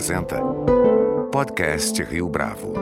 apresenta Podcast Rio Bravo.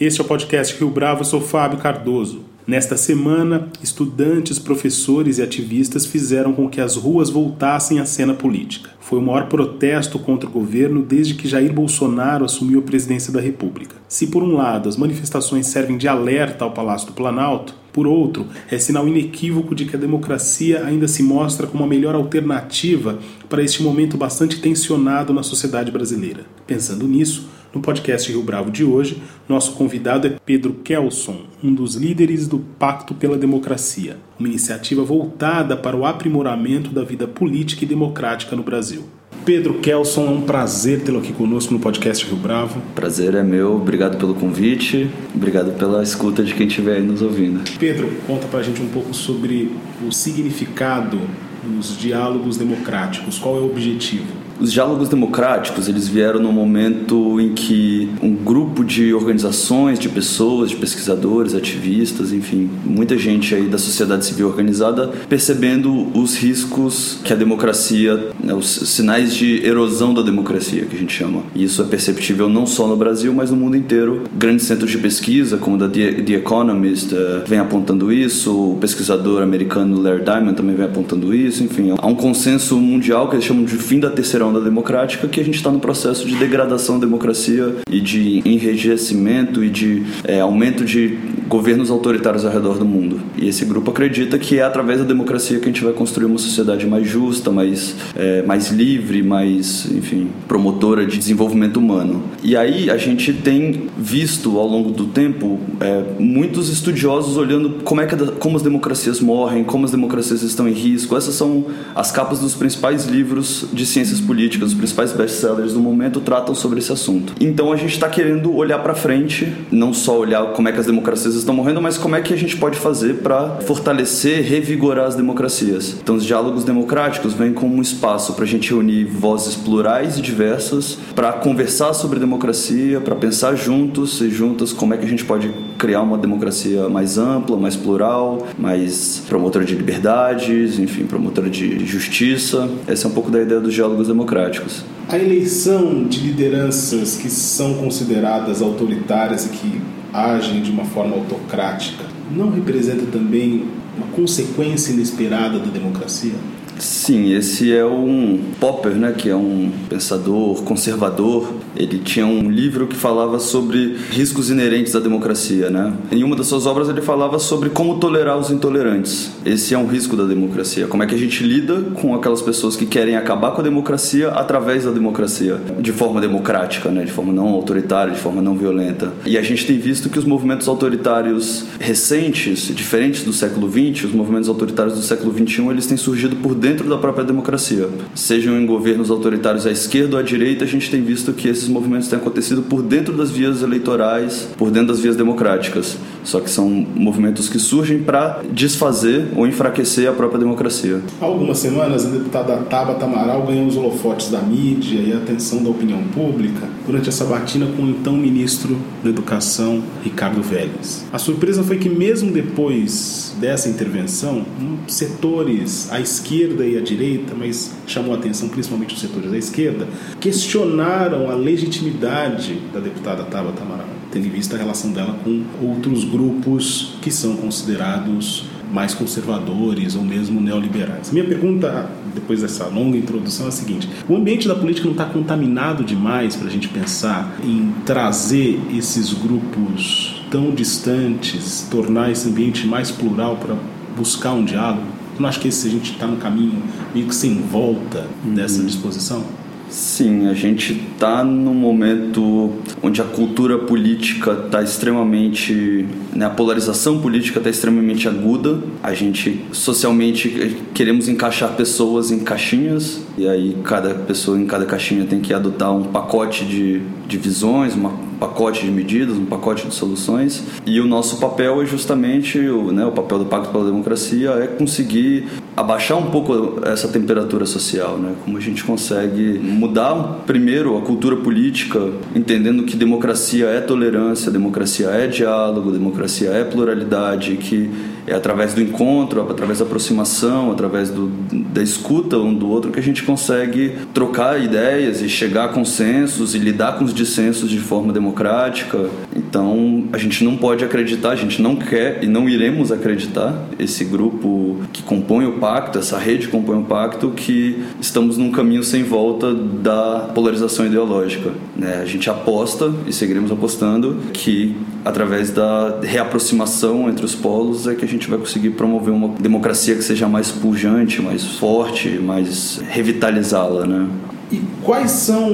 Este é o podcast Rio Bravo, eu sou Fábio Cardoso. Nesta semana, estudantes, professores e ativistas fizeram com que as ruas voltassem à cena política. Foi o maior protesto contra o governo desde que Jair Bolsonaro assumiu a presidência da República. Se, por um lado, as manifestações servem de alerta ao Palácio do Planalto, por outro, é sinal inequívoco de que a democracia ainda se mostra como a melhor alternativa para este momento bastante tensionado na sociedade brasileira. Pensando nisso, no podcast Rio Bravo de hoje, nosso convidado é Pedro Kelson, um dos líderes do Pacto pela Democracia, uma iniciativa voltada para o aprimoramento da vida política e democrática no Brasil. Pedro Kelson, é um prazer tê-lo aqui conosco no podcast Rio Bravo. Prazer é meu, obrigado pelo convite, obrigado pela escuta de quem estiver aí nos ouvindo. Pedro, conta pra gente um pouco sobre o significado dos diálogos democráticos, qual é o objetivo? Os diálogos democráticos, eles vieram no momento em que um grupo de organizações, de pessoas, de pesquisadores, ativistas, enfim, muita gente aí da sociedade civil organizada percebendo os riscos que a democracia, né, os sinais de erosão da democracia, que a gente chama. E isso é perceptível não só no Brasil, mas no mundo inteiro. Grandes centros de pesquisa, como da The Economist, uh, vem apontando isso, o pesquisador americano Larry Diamond também vem apontando isso, enfim, há um consenso mundial que eles chamam de fim da terceira democrática que a gente está no processo de degradação da democracia e de enrijecimento e de é, aumento de governos autoritários ao redor do mundo. E esse grupo acredita que é através da democracia que a gente vai construir uma sociedade mais justa, mais, é, mais livre, mais, enfim, promotora de desenvolvimento humano. E aí a gente tem visto ao longo do tempo é, muitos estudiosos olhando como é que como as democracias morrem, como as democracias estão em risco. Essas são as capas dos principais livros de ciências políticas, os principais best-sellers do momento tratam sobre esse assunto. Então a gente está querendo olhar para frente, não só olhar como é que as democracias estão morrendo, mas como é que a gente pode fazer para fortalecer, revigorar as democracias. Então os diálogos democráticos vêm como um espaço para a gente reunir vozes plurais e diversas para conversar sobre democracia, para pensar juntos e juntas como é que a gente pode criar uma democracia mais ampla, mais plural, mais promotora de liberdades, enfim, promotora de justiça. Essa é um pouco da ideia dos diálogos democráticos. A eleição de lideranças que são consideradas autoritárias e que agem de uma forma autocrática não representa também uma consequência inesperada da democracia? Sim, esse é um Popper, né, que é um pensador conservador. Ele tinha um livro que falava sobre riscos inerentes à democracia, né? Em uma das suas obras ele falava sobre como tolerar os intolerantes. Esse é um risco da democracia. Como é que a gente lida com aquelas pessoas que querem acabar com a democracia através da democracia, de forma democrática, né, de forma não autoritária, de forma não violenta. E a gente tem visto que os movimentos autoritários recentes, diferentes do século XX, os movimentos autoritários do século XXI, eles têm surgido por dentro da própria democracia. Sejam em governos autoritários à esquerda ou à direita, a gente tem visto que esses movimentos têm acontecido por dentro das vias eleitorais, por dentro das vias democráticas. Só que são movimentos que surgem para desfazer ou enfraquecer a própria democracia. Há algumas semanas, a deputada Tabata Amaral ganhou os holofotes da mídia e a atenção da opinião pública durante a sabatina com o então ministro da Educação, Ricardo Vélez. A surpresa foi que, mesmo depois dessa intervenção, setores à esquerda e à direita, mas chamou a atenção principalmente os setores à esquerda, questionaram a legitimidade da deputada Tabata Amaral, tendo em vista a relação dela com outros grupos que são considerados mais conservadores ou mesmo neoliberais. Minha pergunta, depois dessa longa introdução, é a seguinte: o ambiente da política não está contaminado demais para a gente pensar em trazer esses grupos tão distantes, tornar esse ambiente mais plural para buscar um diálogo? Não acha que esse, a gente está no caminho meio que sem volta dessa uhum. disposição? Sim, a gente está num momento onde a cultura política está extremamente. Né, a polarização política está extremamente aguda. A gente socialmente queremos encaixar pessoas em caixinhas, e aí cada pessoa em cada caixinha tem que adotar um pacote de, de visões, uma pacote de medidas, um pacote de soluções. E o nosso papel é justamente, o, né, o papel do Pacto pela Democracia é conseguir abaixar um pouco essa temperatura social, né? Como a gente consegue mudar primeiro a cultura política, entendendo que democracia é tolerância, democracia é diálogo, democracia é pluralidade, que é através do encontro, através da aproximação, através do, da escuta um do outro que a gente consegue trocar ideias e chegar a consensos e lidar com os dissensos de forma democrática. Então, a gente não pode acreditar, a gente não quer e não iremos acreditar esse grupo que compõe o pacto, essa rede compõe o pacto, que estamos num caminho sem volta da polarização ideológica. Né? A gente aposta e seguiremos apostando que através da reaproximação entre os polos é que a gente vai conseguir promover uma democracia que seja mais pujante, mais forte, mais revitalizá-la, né? E quais são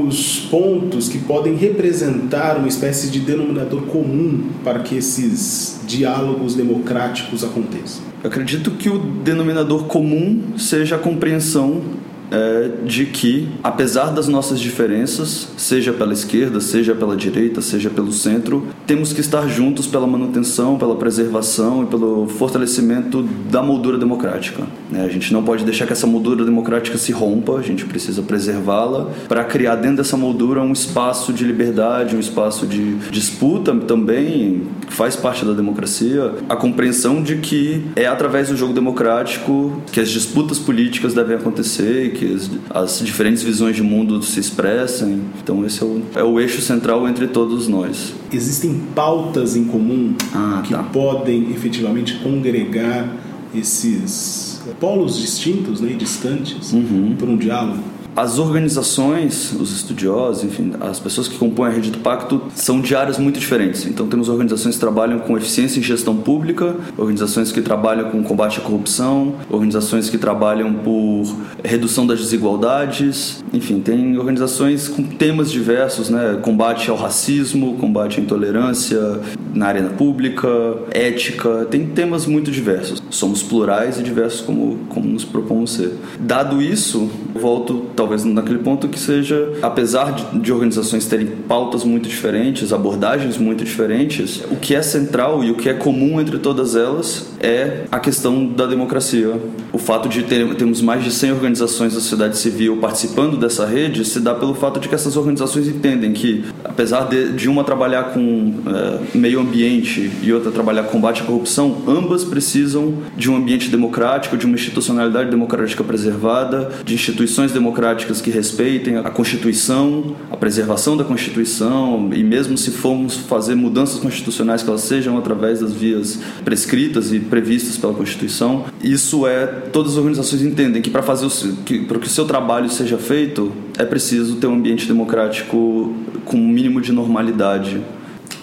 os pontos que podem representar uma espécie de denominador comum para que esses diálogos democráticos aconteçam? Eu acredito que o denominador comum seja a compreensão é de que, apesar das nossas diferenças, seja pela esquerda, seja pela direita, seja pelo centro, temos que estar juntos pela manutenção, pela preservação e pelo fortalecimento da moldura democrática. Né? A gente não pode deixar que essa moldura democrática se rompa, a gente precisa preservá-la para criar dentro dessa moldura um espaço de liberdade, um espaço de disputa também, que faz parte da democracia, a compreensão de que é através do jogo democrático que as disputas políticas devem acontecer que as, as, diferentes visões de mundo se expressem. Então esse é o, é o eixo central entre todos nós. Existem pautas em comum ah, que tá. podem efetivamente congregar esses polos distintos né, e distantes uhum. por um diálogo? As organizações, os estudiosos, enfim, as pessoas que compõem a rede do pacto são de áreas muito diferentes. Então temos organizações que trabalham com eficiência em gestão pública, organizações que trabalham com combate à corrupção, organizações que trabalham por redução das desigualdades, enfim, tem organizações com temas diversos, né? Combate ao racismo, combate à intolerância na arena pública, ética, tem temas muito diversos. Somos plurais e diversos como, como nos propomos ser. Dado isso, volto talvez naquele ponto que seja, apesar de, de, organizações terem pautas muito diferentes, abordagens muito diferentes, o que é central e o que é comum entre todas elas é a questão da democracia. O fato de ter, termos mais de 100 organizações da sociedade civil participando dessa rede se dá pelo fato de que essas organizações entendem que, apesar de, de uma trabalhar com é, meio ambiente e outra trabalhar com combate à corrupção, ambas precisam de um ambiente democrático, de uma institucionalidade democrática preservada, de instituições democráticas que respeitem a Constituição, a preservação da Constituição e mesmo se formos fazer mudanças constitucionais que elas sejam através das vias prescritas e previstas pela Constituição, isso é todas as organizações entendem que para fazer o, que, para que o seu trabalho seja feito é preciso ter um ambiente democrático com um mínimo de normalidade.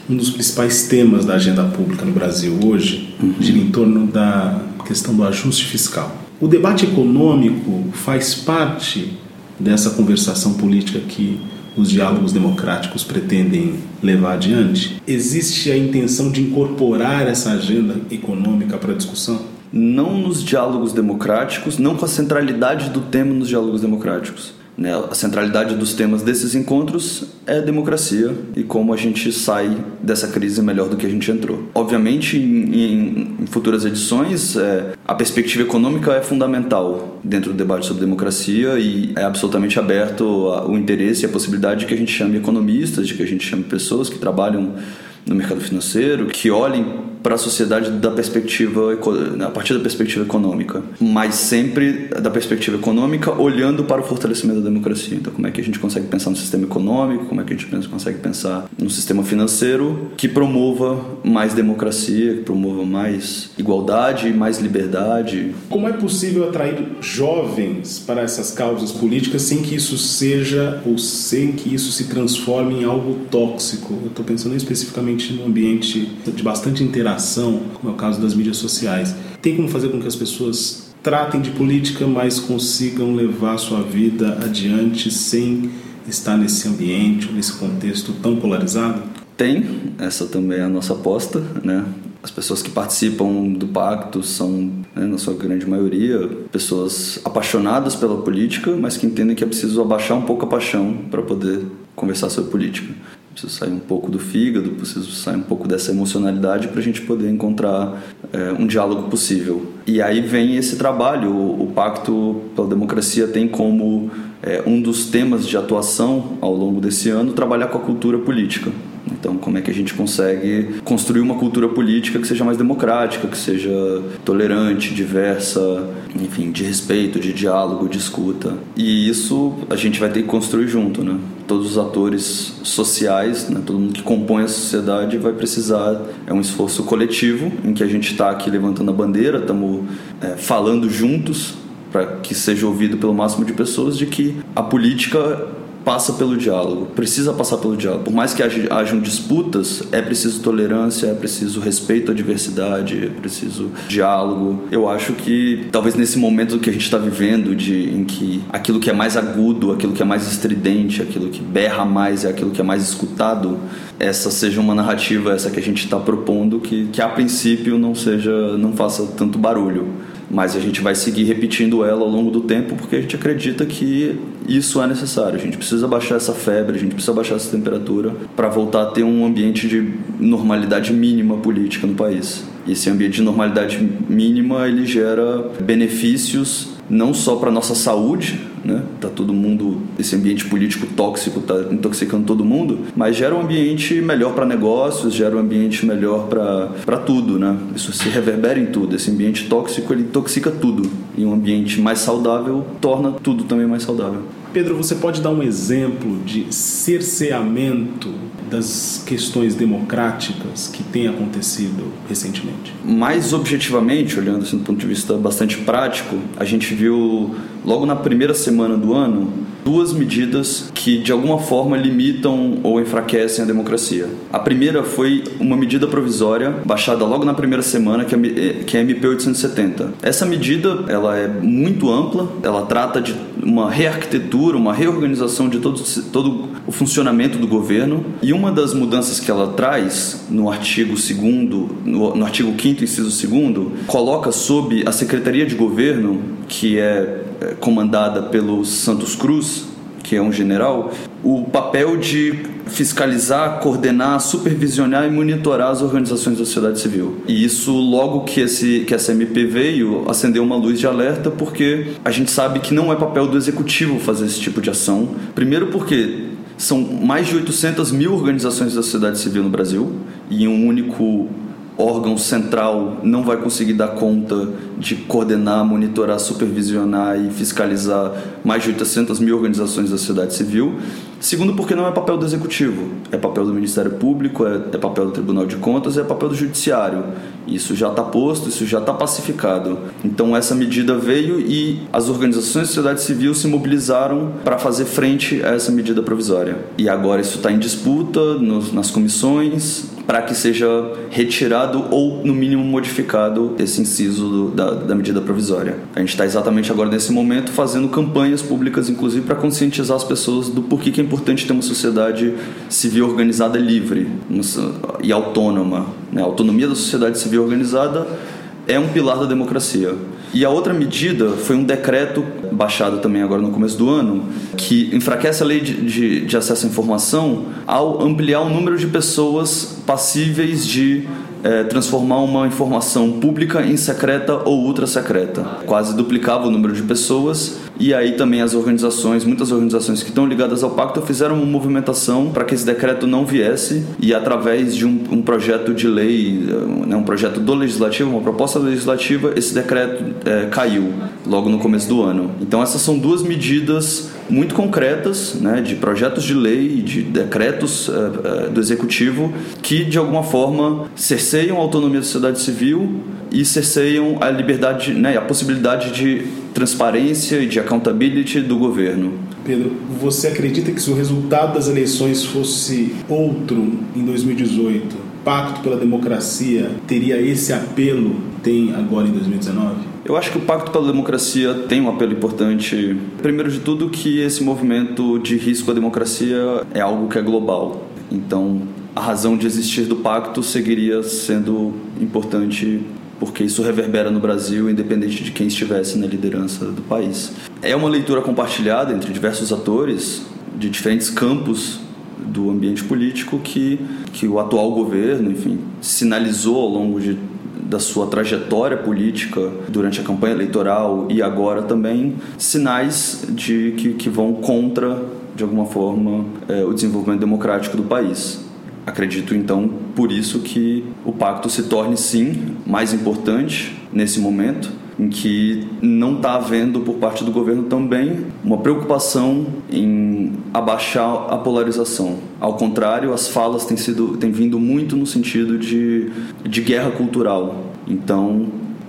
Um dos principais temas da agenda pública no Brasil hoje uhum. gira em torno da questão do ajuste fiscal. O debate econômico faz parte dessa conversação política que os diálogos democráticos pretendem levar adiante? Existe a intenção de incorporar essa agenda econômica para a discussão? Não nos diálogos democráticos, não com a centralidade do tema nos diálogos democráticos. Né? A centralidade dos temas desses encontros é democracia e como a gente sai dessa crise melhor do que a gente entrou. Obviamente, em, em futuras edições, é, a perspectiva econômica é fundamental dentro do debate sobre democracia e é absolutamente aberto o interesse e a possibilidade de que a gente chame economistas, de que a gente chame pessoas que trabalham no mercado financeiro, que olhem para a sociedade da perspectiva a partir da perspectiva econômica, mas sempre da perspectiva econômica olhando para o fortalecimento da democracia. Então, como é que a gente consegue pensar no sistema econômico, como é que a gente consegue pensar no sistema financeiro que promova mais democracia, que promova mais igualdade, mais liberdade. Como é possível atrair jovens para essas causas políticas sem que isso seja ou sem que isso se transforme em algo tóxico? Eu estou pensando especificamente no ambiente de bastante interação como é o caso das mídias sociais. Tem como fazer com que as pessoas tratem de política, mas consigam levar sua vida adiante sem estar nesse ambiente, nesse contexto tão polarizado? Tem, essa também é a nossa aposta, né? As pessoas que participam do pacto são, né, na sua grande maioria, pessoas apaixonadas pela política, mas que entendem que é preciso abaixar um pouco a paixão para poder conversar sobre política preciso sair um pouco do fígado, preciso sair um pouco dessa emocionalidade para a gente poder encontrar é, um diálogo possível. E aí vem esse trabalho. O, Pacto pela Democracia tem como é, um dos temas de atuação ao longo desse ano trabalhar com a cultura política. Então, como é que a gente consegue construir uma cultura política que seja mais democrática, que seja tolerante, diversa, enfim, de respeito, de diálogo, de escuta. E isso a gente vai ter que construir junto, né? Todos os atores sociais, né? todo mundo que compõe a sociedade vai precisar. É um esforço coletivo em que a gente está aqui levantando a bandeira, estamos é, falando juntos para que seja ouvido pelo máximo de pessoas de que a política passa pelo diálogo, precisa passar pelo diálogo. Por mais que hajam disputas, é preciso tolerância, é preciso respeito à diversidade, é preciso diálogo. Eu acho que talvez nesse momento que a gente está vivendo, de, em que aquilo que é mais agudo, aquilo que é mais estridente, aquilo que berra mais é aquilo que é mais escutado, essa seja uma narrativa, essa que a gente está propondo, que, que a princípio não seja, não faça tanto barulho mas a gente vai seguir repetindo ela ao longo do tempo porque a gente acredita que isso é necessário. A gente precisa baixar essa febre, a gente precisa baixar essa temperatura para voltar a ter um ambiente de normalidade mínima política no país. E esse ambiente de normalidade mínima ele gera benefícios não só para nossa saúde, né? Tá todo mundo esse ambiente político tóxico tá intoxicando todo mundo, mas gera um ambiente melhor para negócios, gera um ambiente melhor para tudo, né? Isso se reverbera em tudo. Esse ambiente tóxico ele intoxica tudo e um ambiente mais saudável torna tudo também mais saudável. Pedro, você pode dar um exemplo de cerceamento das questões democráticas que tem acontecido recentemente? Mais objetivamente, olhando assim, do ponto de vista bastante prático, a gente viu logo na primeira semana do ano duas medidas que de alguma forma limitam ou enfraquecem a democracia. A primeira foi uma medida provisória baixada logo na primeira semana, que é, que é a MP 870. Essa medida ela é muito ampla, ela trata de uma rearquitetura, uma reorganização de todo, todo o funcionamento do governo. E uma das mudanças que ela traz no artigo 2 no, no artigo 5 inciso 2 coloca sob a Secretaria de Governo, que é é, comandada pelo Santos Cruz, que é um general, o papel de fiscalizar, coordenar, supervisionar e monitorar as organizações da sociedade civil. E isso, logo que, esse, que essa MP veio, acendeu uma luz de alerta, porque a gente sabe que não é papel do executivo fazer esse tipo de ação. Primeiro, porque são mais de 800 mil organizações da sociedade civil no Brasil e um único órgão central não vai conseguir dar conta de coordenar, monitorar, supervisionar e fiscalizar mais de 800 mil organizações da sociedade civil. Segundo, porque não é papel do executivo, é papel do Ministério Público, é, é papel do Tribunal de Contas, é papel do Judiciário. Isso já está posto, isso já está pacificado. Então essa medida veio e as organizações da sociedade civil se mobilizaram para fazer frente a essa medida provisória. E agora isso está em disputa nas comissões, para que seja retirado ou, no mínimo, modificado esse inciso do, da, da, medida provisória. A gente está exatamente agora, nesse momento, fazendo campanhas públicas, inclusive, para conscientizar as pessoas do porquê que é importante ter uma sociedade civil organizada livre e autônoma. Né? A autonomia da sociedade civil organizada é um pilar da democracia. E a outra medida foi um decreto baixado também agora no começo do ano, que enfraquece a lei de, de, de acesso à informação ao ampliar o número de pessoas passíveis de é, transformar uma informação pública em secreta ou ultra secreta. Quase duplicava o número de pessoas e aí também as organizações, muitas organizações que estão ligadas ao pacto fizeram uma movimentação para que esse decreto não viesse e através de um, um projeto de lei, né, um projeto do legislativo, uma proposta legislativa, esse decreto é, caiu logo no começo do ano. Então essas são duas medidas muito concretas, né, de projetos de lei, de decretos é, é, do executivo que de alguma forma cerceiam a autonomia da sociedade civil e cerceiam a liberdade, né, a possibilidade de transparência e de accountability do governo. Pedro, você acredita que se o resultado das eleições fosse outro em 2018, Pacto pela Democracia teria esse apelo que tem agora em 2019? Eu acho que o Pacto pela Democracia tem um apelo importante. Primeiro de tudo, que esse movimento de risco à democracia é algo que é global. Então, a razão de existir do pacto seguiria sendo importante porque isso reverbera no Brasil, independente de quem estivesse na liderança do país. É uma leitura compartilhada entre diversos atores de diferentes campos do ambiente político que, que o atual governo, enfim, sinalizou ao longo de, da sua trajetória política durante a campanha eleitoral e agora também sinais de que, que vão contra, de alguma forma, é, o desenvolvimento democrático do país. Acredito então por isso que o pacto se torne sim mais importante nesse momento em que não está havendo por parte do governo também uma preocupação em abaixar a polarização. Ao contrário, as falas têm, sido, têm vindo muito no sentido de, de guerra cultural. Então,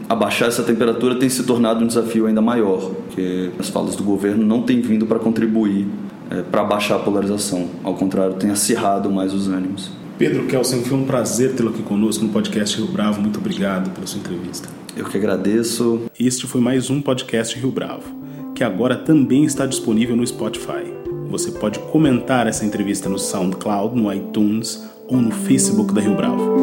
abaixar essa temperatura tem se tornado um desafio ainda maior, porque as falas do governo não têm vindo para contribuir é, para abaixar a polarização. Ao contrário, tem acirrado mais os ânimos. Pedro Kelsen, foi um prazer tê-lo aqui conosco no podcast Rio Bravo. Muito obrigado pela sua entrevista. Eu que agradeço. Este foi mais um podcast Rio Bravo, que agora também está disponível no Spotify. Você pode comentar essa entrevista no SoundCloud, no iTunes ou no Facebook da Rio Bravo.